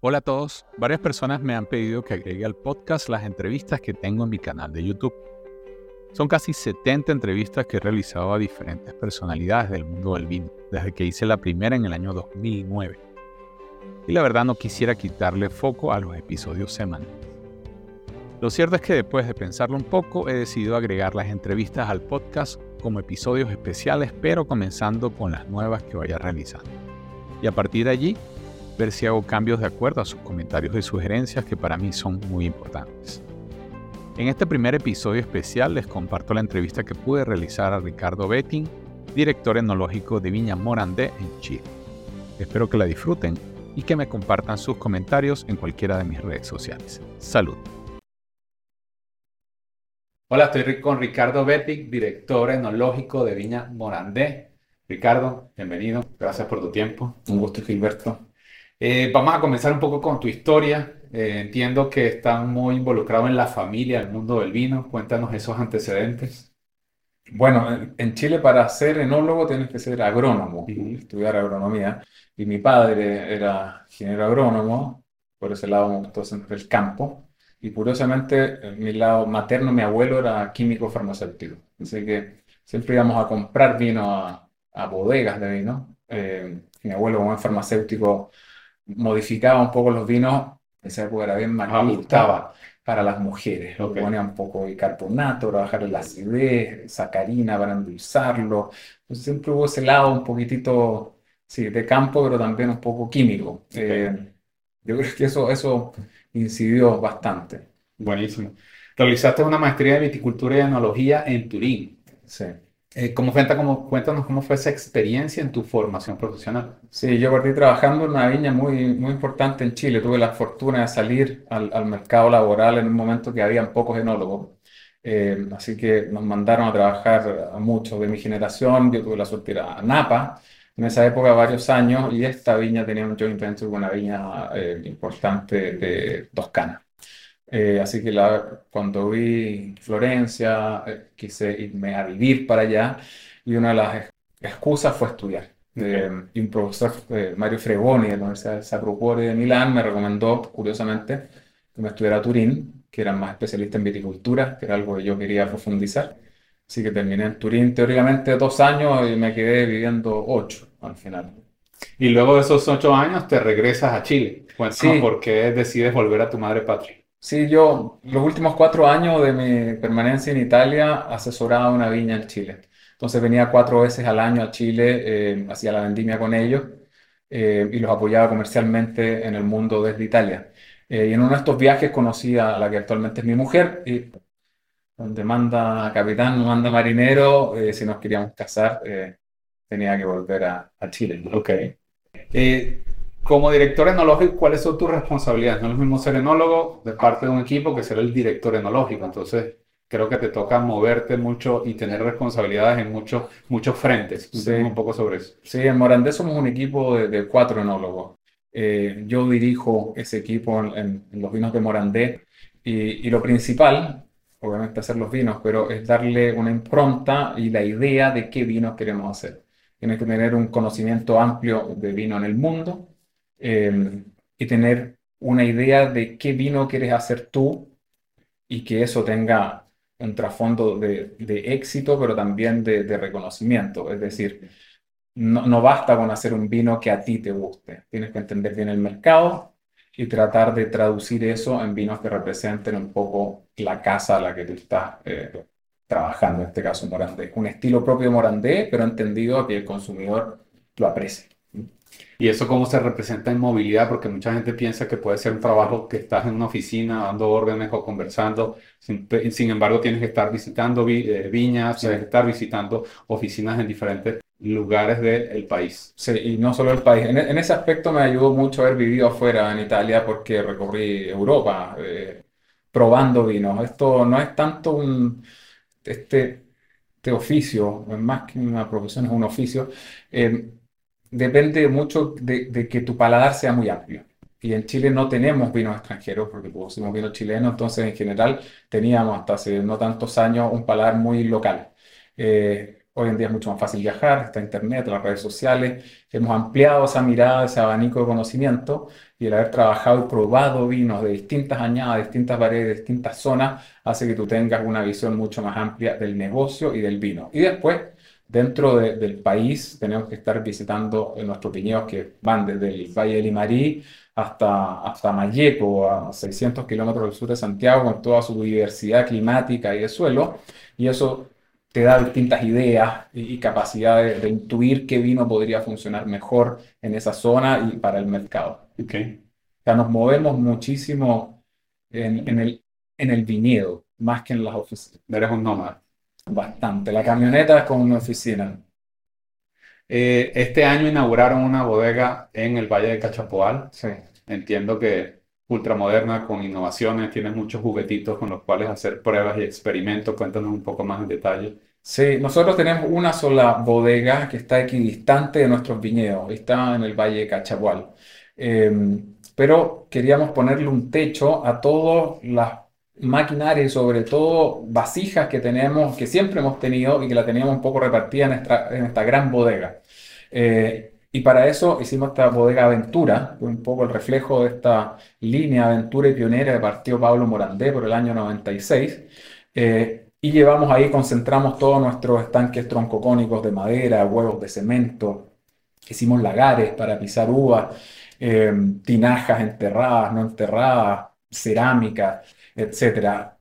Hola a todos. Varias personas me han pedido que agregue al podcast las entrevistas que tengo en mi canal de YouTube. Son casi 70 entrevistas que he realizado a diferentes personalidades del mundo del vino, desde que hice la primera en el año 2009. Y la verdad no quisiera quitarle foco a los episodios semanales. Lo cierto es que después de pensarlo un poco, he decidido agregar las entrevistas al podcast como episodios especiales, pero comenzando con las nuevas que vaya realizando. Y a partir de allí, ver si hago cambios de acuerdo a sus comentarios y sugerencias que para mí son muy importantes. En este primer episodio especial les comparto la entrevista que pude realizar a Ricardo Betting, director enológico de Viña Morandé en Chile. Espero que la disfruten y que me compartan sus comentarios en cualquiera de mis redes sociales. Salud. Hola, estoy con Ricardo Betting, director enológico de Viña Morandé. Ricardo, bienvenido. Gracias por tu tiempo. Un gusto, Gilberto. Eh, vamos a comenzar un poco con tu historia. Eh, entiendo que estás muy involucrado en la familia, el mundo del vino. Cuéntanos esos antecedentes. Bueno, en Chile para ser enólogo tienes que ser agrónomo, estudiar agronomía. Y mi padre era ingeniero agrónomo, por ese lado me gustó siempre el campo. Y curiosamente, en mi lado materno, mi abuelo era químico farmacéutico. Así que siempre íbamos a comprar vino a, a bodegas de vino. Eh, mi abuelo, como es farmacéutico, modificaba un poco los vinos, esa época era bien magnífica para las mujeres. Lo ponía un poco de carbonato para bajar la acidez, sacarina para endulzarlo. Entonces siempre hubo ese lado un poquitito, sí, de campo, pero también un poco químico. Eh, yo creo que eso, eso incidió bastante. Buenísimo. Realizaste una maestría de viticultura y enología en Turín. Sí. Eh, ¿cómo, cómo, cuéntanos cómo fue esa experiencia en tu formación profesional. Sí, yo partí trabajando en una viña muy, muy importante en Chile. Tuve la fortuna de salir al, al mercado laboral en un momento que habían pocos enólogos. Eh, así que nos mandaron a trabajar a muchos de mi generación. Yo tuve la suerte de ir a Napa en esa época varios años y esta viña tenía un joint venture con una viña eh, importante de Toscana. Eh, así que la, cuando vi Florencia, eh, quise irme a vivir para allá y una de las excusas fue estudiar. Eh, y un profesor, Mario Fregoni, de la Universidad de Sacro Cuore de Milán, me recomendó, curiosamente, que me estudiara a Turín, que era más especialista en viticultura, que era algo que yo quería profundizar. Así que terminé en Turín teóricamente dos años y me quedé viviendo ocho al final. Y luego de esos ocho años te regresas a Chile. sí. por qué decides volver a tu madre patria. Sí, yo los últimos cuatro años de mi permanencia en Italia asesoraba una viña en Chile. Entonces venía cuatro veces al año a Chile, eh, hacía la vendimia con ellos eh, y los apoyaba comercialmente en el mundo desde Italia. Eh, y en uno de estos viajes conocí a la que actualmente es mi mujer y donde manda capitán, manda marinero, si nos queríamos casar, tenía que volver a, a Chile. Ok. Como director enológico, ¿cuáles son tus responsabilidades? No es lo mismo ser enólogo de parte de un equipo que ser el director enológico. Entonces, creo que te toca moverte mucho y tener responsabilidades en muchos, muchos frentes. Sí. un poco sobre eso. Sí, en Morandé somos un equipo de, cuatro enólogos. Eh, yo dirijo ese equipo en, los vinos de Morandé y, y, lo principal, obviamente hacer los vinos, pero es darle una impronta y la idea de qué vinos queremos hacer. Tienes que tener un conocimiento amplio de vino en el mundo, Em, y tener una idea de qué vino quieres hacer tú y que eso tenga un trasfondo de, éxito, pero también de, reconocimiento. Es decir, no, basta con hacer un vino que a ti te guste. Tienes que entender bien el mercado y tratar de traducir eso en vinos que representen un poco la casa a la que tú estás eh, trabajando, en este caso Morandé. Un estilo propio Morandé, pero entendido a que el consumidor lo aprecie. ¿Y eso cómo se representa en movilidad? Porque mucha gente piensa que puede ser un trabajo que estás en una oficina dando órdenes o conversando. Sin, embargo, tienes que estar visitando eh, viñas, tienes que estar visitando oficinas en diferentes lugares del país. Sí, y no solo el país. En, ese aspecto me ayudó mucho haber vivido afuera en Italia porque recorrí Europa eh, probando vinos. Esto no es tanto un... Este, este oficio, más que una profesión, es un oficio. Eh, depende mucho de, que tu paladar sea muy amplio. Y en Chile no tenemos vinos extranjeros porque producimos vino chileno, entonces en general teníamos hasta hace no tantos años un paladar muy local. Eh, Hoy en día es mucho más fácil viajar, está Internet, las redes sociales. Hemos ampliado esa mirada, ese abanico de conocimiento y el haber trabajado y probado vinos de distintas añadas, distintas variedades, distintas zonas, hace que tú tengas una visión mucho más amplia del negocio y del vino. Y después, dentro del país, tenemos que estar visitando nuestros viñedos que van desde el Valle de Limarí hasta, hasta Mayeco, a 600 kilómetros del sur de Santiago, con toda su diversidad climática y de suelo. Y eso te da distintas ideas y, capacidades de, intuir qué vino podría funcionar mejor en esa zona y para el mercado. Okay. O sea, nos movemos muchísimo en, en, el, en el viñedo, más que en las oficinas. Eres un nómada. Bastante. La camioneta es como una oficina. Eh, este año inauguraron una bodega en el Valle de Cachapoal. Sí. Entiendo que ultramoderna, con innovaciones, tienes muchos juguetitos con los cuales hacer pruebas y experimentos. Cuéntanos un poco más en detalle. Sí, nosotros tenemos una sola bodega que está equidistante de nuestros viñedos, está en el Valle de Cachapoal. Em, pero queríamos ponerle un techo a todas las maquinarias y sobre todo vasijas que tenemos, que siempre hemos tenido y que la teníamos un poco repartida en esta, en esta gran bodega. Eh, y para eso hicimos esta bodega Aventura, un poco el reflejo de esta línea Aventura y Pionera que partió Pablo Morandé por el año 96. Eh, y llevamos ahí, concentramos todos nuestros estanques troncocónicos de madera, huevos de cemento. Hicimos lagares para pisar uvas, eh, tinajas enterradas, no enterradas, cerámica, etc.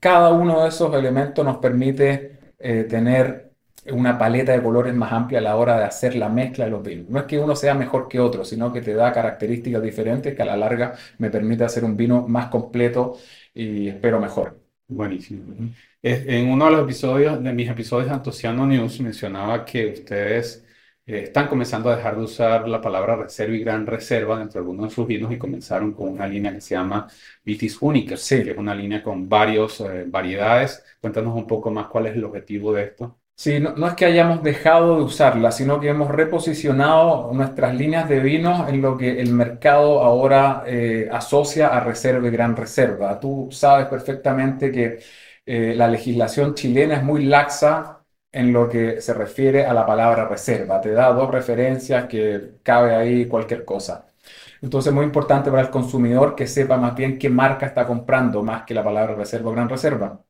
Cada uno de esos elementos nos permite eh, tener una paleta de colores más amplia a la hora de hacer la mezcla de los vinos. No es que uno sea mejor que otro, sino que te da características diferentes que a la larga me permite hacer un vino más completo y espero mejor. Buenísimo. En uno de los episodios, de mis episodios de Antociano News, mencionaba que ustedes eh, están comenzando a dejar de usar la palabra reserva y gran reserva dentro de algunos de sus vinos y comenzaron con una línea que se llama Vitis Únicas, sí. que es una línea con varias eh, variedades. Cuéntanos un poco más cuál es el objetivo de esto. Sí, no, es que hayamos dejado de usarla, sino que hemos reposicionado nuestras líneas de vinos en lo que el mercado ahora eh, asocia a reserva y gran reserva. Tú sabes perfectamente que eh, la legislación chilena es muy laxa en lo que se refiere a la palabra reserva. Te da dos referencias que cabe ahí cualquier cosa. Entonces es muy importante para el consumidor que sepa más bien qué marca está comprando, más que la palabra reserva o gran reserva.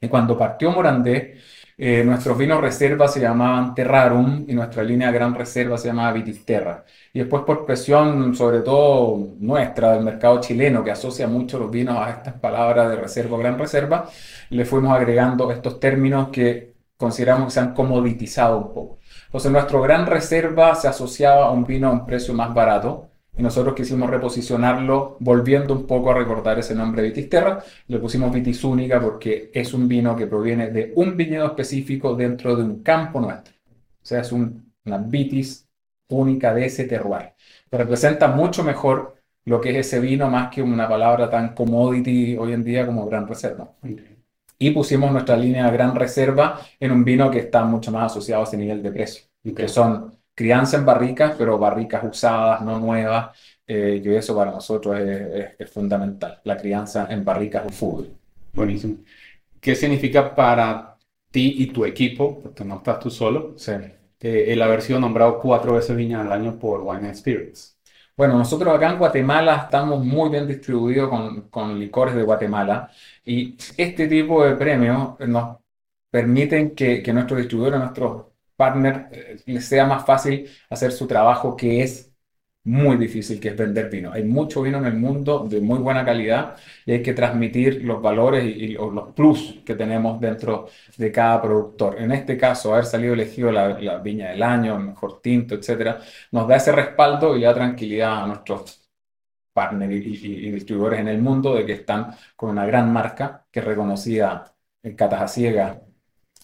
Y cuando partió Morandé, eh, nuestros vinos reserva se llamaban Terrarum y nuestra línea Gran Reserva se llamaba Vitisterra. Y después por presión, sobre todo nuestra, del mercado chileno, que asocia mucho los vinos a estas palabras de reserva o Gran Reserva, le fuimos agregando estos términos que consideramos que se han comoditizado un poco. Entonces nuestro Gran Reserva se asociaba a un vino a un precio más barato, y nosotros quisimos reposicionarlo volviendo un poco a recordar ese nombre de Vitisterra. Le pusimos Vitis Única porque es un vino que proviene de un viñedo específico dentro de un campo nuestro. O sea, es una Vitis única de ese terroir. Representa mucho mejor lo que es ese vino más que una palabra tan commodity hoy en día como Gran Reserva. Y pusimos nuestra línea Gran Reserva en un vino que está mucho más asociado a ese nivel de precio, que son crianza en barricas, pero barricas usadas, no nuevas, eh, y eso para nosotros es, fundamental, la crianza en barricas de fútbol. Buenísimo. ¿Qué significa para ti y tu equipo, porque no estás tú solo, sí. eh, el haber sido nombrado cuatro veces Viña al año por Wine Spirits? Bueno, nosotros acá en Guatemala estamos muy bien distribuidos con, con licores de Guatemala y este tipo de premios nos permiten que, que nuestros distribuidores, nuestros partner eh, les sea más fácil hacer su trabajo que es muy difícil, que es vender vino. Hay mucho vino en el mundo de muy buena calidad y hay que transmitir los valores y, los plus que tenemos dentro de cada productor. En este caso, haber salido elegido la, viña del año, el mejor tinto, etcétera, nos da ese respaldo y da tranquilidad a nuestros partners y, distribuidores en el mundo de que están con una gran marca que es reconocida en Catas Ciega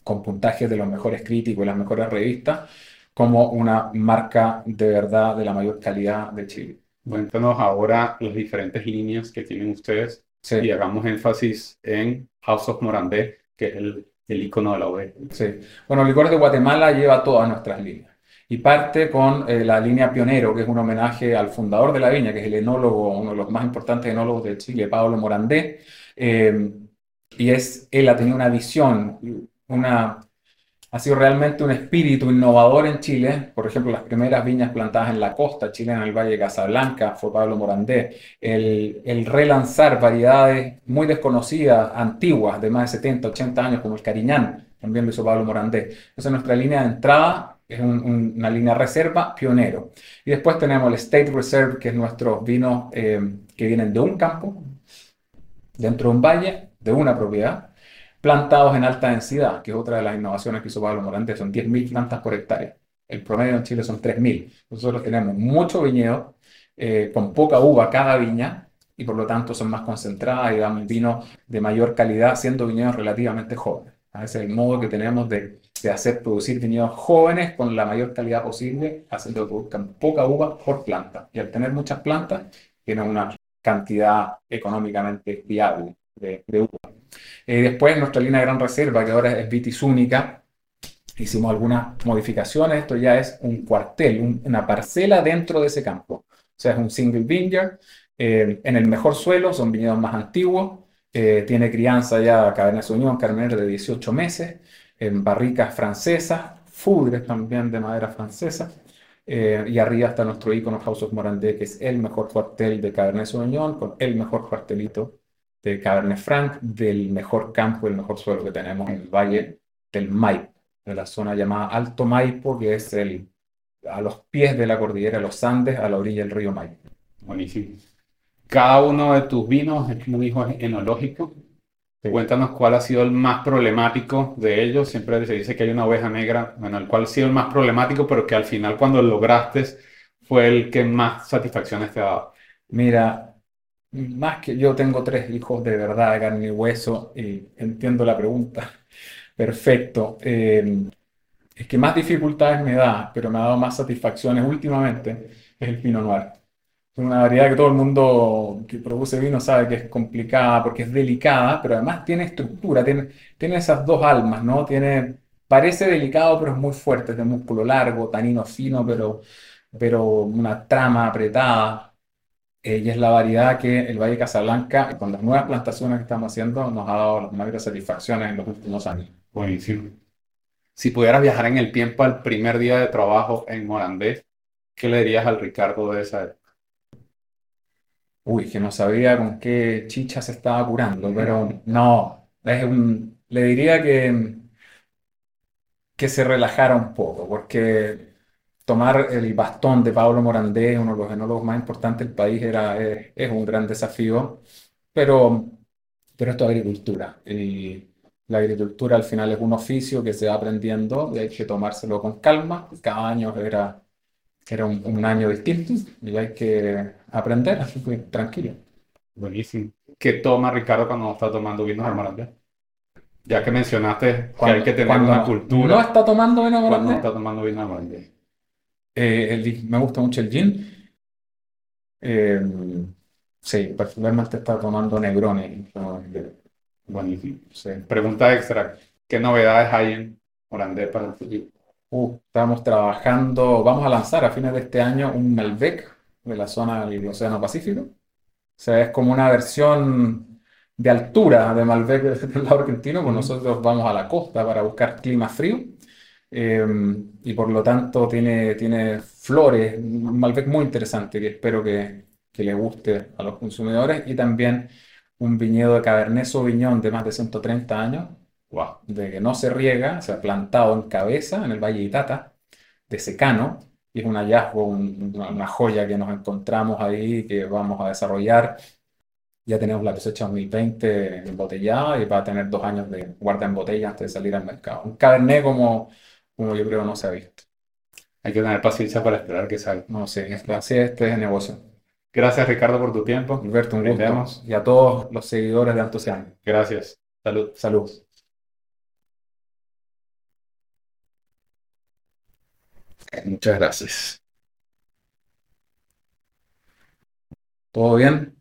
con puntajes de los mejores críticos y las mejores revistas, como una marca de verdad de la mayor calidad de Chile. Cuéntanos ahora las diferentes líneas que tienen ustedes y hagamos énfasis en House of Morandé, que es el, el icono de la OE. Sí. Bueno, Licores de Guatemala lleva todas nuestras líneas y parte con eh, la línea Pionero, que es un homenaje al fundador de la viña, que es el enólogo, uno de los más importantes enólogos de Chile, Pablo Morandé. Eh, y es, él ha tenido una visión una ha sido realmente un espíritu innovador en Chile. Por ejemplo, las primeras viñas plantadas en la costa chilena, en el Valle de Casablanca, fue Pablo Morandé. El, el relanzar variedades muy desconocidas, antiguas, de más de 70, 80 años, como el Cariñán, también lo hizo Pablo Morandé. Entonces, nuestra línea de entrada es una línea reserva pionero. Y después tenemos el State Reserve, que es nuestros vinos eh, que vienen de un campo, dentro de un valle, de una propiedad plantados en alta densidad, que es otra de las innovaciones que hizo Pablo Morante, son 10.000 plantas por hectárea. El promedio en Chile son 3.000. Nosotros tenemos mucho viñedo, eh, con poca uva cada viña, y por lo tanto son más concentradas y dan vino de mayor calidad, siendo viñedos relativamente jóvenes. Ese es el modo que tenemos de, de hacer producir viñedos jóvenes con la mayor calidad posible, haciendo que produzcan poca uva por planta. Y al tener muchas plantas, tienen una cantidad económicamente viable de, de uva. Eh, después nuestra línea de gran reserva, que ahora es Vitis única, hicimos algunas modificaciones. Esto ya es un cuartel, una parcela dentro de ese campo. O sea, es un single vineyard. Eh, en el mejor suelo, son viñedos más antiguos. Eh, tiene crianza ya Cabernet Sauvignon, Carmener de 18 meses, en barricas francesas, fudres también de madera francesa. y arriba está nuestro icono House of Morandé, que es el mejor cuartel de Cabernet Sauvignon, con el mejor cuartelito de Cabernet Franc del mejor campo, el mejor suelo que tenemos en el valle del Maipo, de la zona llamada Alto Maipo, que es el, a los pies de la cordillera de los Andes, a la orilla del río Maipo. Buenísimo. Cada uno de tus vinos es un hijo enológico. Cuéntanos cuál ha sido el más problemático de ellos. Siempre se dice que hay una oveja negra, bueno, el cual ha sido el más problemático, pero que al final cuando lo lograste fue el que más satisfacciones te ha dado. Mira, más que yo tengo tres hijos de verdad, de carne y hueso, y entiendo la pregunta. Perfecto. Eh, es que más dificultades me da, pero me ha dado más satisfacciones últimamente, es el Pinot Noir. Es una variedad que todo el mundo que produce vino sabe que es complicada porque es delicada, pero además tiene estructura, tiene, esas dos almas, ¿no? Tiene, parece delicado, pero es muy fuerte, es de músculo largo, tanino fino, pero, pero una trama apretada. Eh, y es la variedad que el Valle de Casablanca, con las nuevas plantaciones que estamos haciendo, nos ha dado las mayores satisfacciones en los últimos años. Buenísimo. Si pudieras viajar en el tiempo al primer día de trabajo en Morandé, ¿qué le dirías al Ricardo de esa época? Uy, que no sabía con qué chicha se estaba curando, pero no, es un, le diría que, que se relajara un poco, porque tomar el bastón de Pablo Morandé, uno de los enólogos más importantes del país, era, es, un gran desafío, pero, pero esto es agricultura. Y la agricultura al final es un oficio que se va aprendiendo y hay que tomárselo con calma. Cada año era, era un, año distinto y hay que aprender, así que tranquilo. Buenísimo. ¿Qué toma Ricardo cuando está tomando vinos de Morandé? Ya que mencionaste que hay que tener una cultura. ¿No está tomando vino Morandé? Cuando está tomando vino Morandé. Eh, me gusta mucho el gin. Eh, sí, particularmente está tomando Negroni. Buenísimo. Pregunta extra. ¿Qué novedades hay en Morandé para el futuro? Uh, estamos trabajando, vamos a lanzar a fines de este año un Malbec de la zona del Océano Pacífico. O sea, es como una versión de altura de Malbec del lado argentino, pues nosotros vamos a la costa para buscar clima frío. Em, y por lo tanto tiene, tiene flores, un Malbec muy interesante que espero que, que le guste a los consumidores y también un viñedo de Cabernet Sauvignon de más de 130 años, wow, de que no se riega, se ha plantado en cabeza en el Valle de Itata, de secano, y es un hallazgo, una, joya que nos encontramos ahí que vamos a desarrollar. Ya tenemos la cosecha 2020 embotellada y va a tener dos años de guarda en botella antes de salir al mercado. Un Cabernet como como yo creo no se ha visto. Hay que tener paciencia para esperar que salga. No sé, así este es el negocio. Gracias Ricardo por tu tiempo. Alberto, un gusto. Y a todos los seguidores de Antociano. Gracias. Salud. Salud. Muchas gracias. ¿Todo bien?